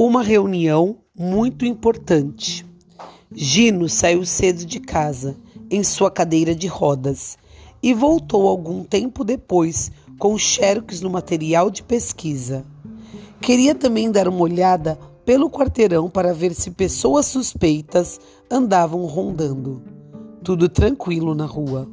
Uma reunião muito importante. Gino saiu cedo de casa, em sua cadeira de rodas, e voltou algum tempo depois com xerox no material de pesquisa. Queria também dar uma olhada pelo quarteirão para ver se pessoas suspeitas andavam rondando. Tudo tranquilo na rua.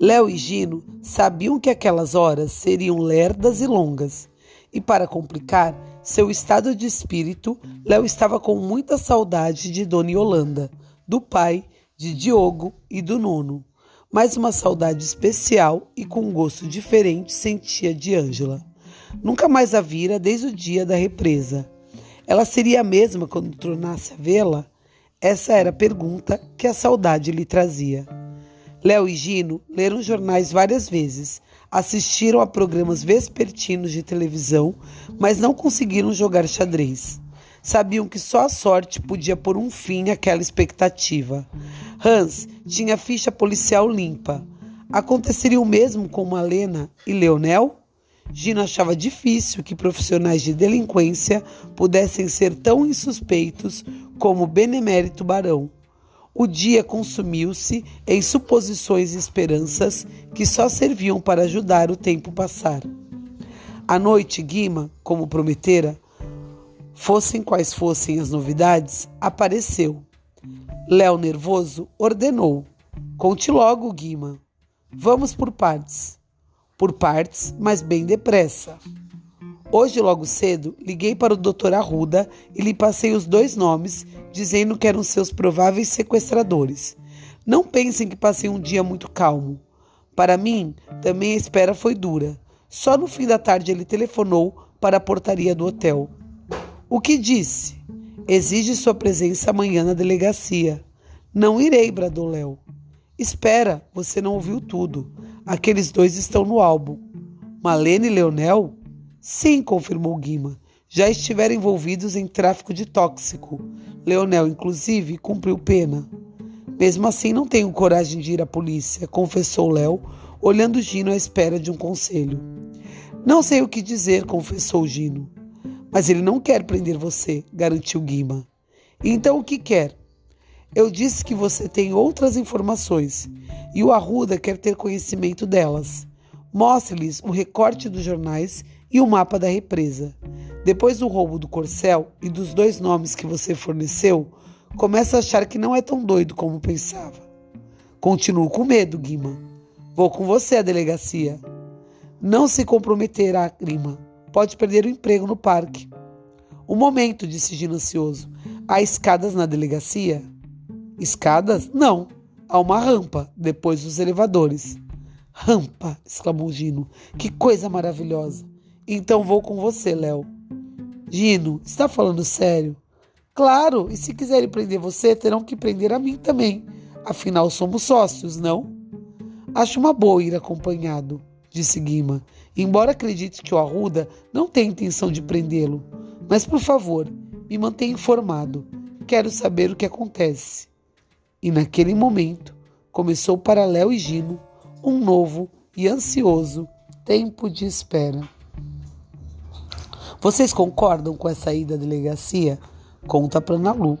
Léo e Gino sabiam que aquelas horas seriam lerdas e longas, e para complicar seu estado de espírito, Léo estava com muita saudade de Dona Yolanda, do pai, de Diogo e do nono. Mas uma saudade especial e com um gosto diferente sentia de Ângela. Nunca mais a vira desde o dia da represa. Ela seria a mesma quando tornasse a vê-la? Essa era a pergunta que a saudade lhe trazia. Léo e Gino leram jornais várias vezes, assistiram a programas vespertinos de televisão, mas não conseguiram jogar xadrez. Sabiam que só a sorte podia pôr um fim àquela expectativa. Hans tinha ficha policial limpa. Aconteceria o mesmo com Malena e Leonel? Gino achava difícil que profissionais de delinquência pudessem ser tão insuspeitos como o benemérito barão. O dia consumiu-se em suposições e esperanças que só serviam para ajudar o tempo passar. À noite, Guima, como prometera, fossem quais fossem as novidades, apareceu. Léo, nervoso, ordenou: Conte logo, Guima. Vamos por partes. Por partes, mas bem depressa. Hoje, logo cedo, liguei para o Dr. Arruda e lhe passei os dois nomes, dizendo que eram seus prováveis sequestradores. Não pensem que passei um dia muito calmo. Para mim, também a espera foi dura. Só no fim da tarde ele telefonou para a portaria do hotel. O que disse? Exige sua presença amanhã na delegacia. Não irei, bradou Léo. Espera, você não ouviu tudo. Aqueles dois estão no álbum. Malene e Leonel? Sim, confirmou Guima. Já estiveram envolvidos em tráfico de tóxico. Leonel, inclusive, cumpriu pena. Mesmo assim, não tenho coragem de ir à polícia, confessou Léo, olhando Gino à espera de um conselho. Não sei o que dizer, confessou Gino. Mas ele não quer prender você, garantiu Guima. Então o que quer? Eu disse que você tem outras informações e o Arruda quer ter conhecimento delas. Mostre-lhes o recorte dos jornais e o mapa da represa. Depois do roubo do corcel e dos dois nomes que você forneceu, começa a achar que não é tão doido como pensava. Continuo com medo, Guima. Vou com você à delegacia. Não se comprometerá, Lima. Pode perder o emprego no parque. Um momento, disse Gino ansioso. Há escadas na delegacia? Escadas? Não. Há uma rampa, depois dos elevadores. Rampa! exclamou Gino. Que coisa maravilhosa! Então vou com você, Léo. Gino, está falando sério? Claro, e se quiserem prender você, terão que prender a mim também. Afinal, somos sócios, não? Acho uma boa ir acompanhado, disse Guima, embora acredite que o Arruda não tem intenção de prendê-lo. Mas, por favor, me mantenha informado. Quero saber o que acontece. E naquele momento, começou para Léo e Gino um novo e ansioso tempo de espera. Vocês concordam com essa ida à delegacia? Conta para Ana Lu.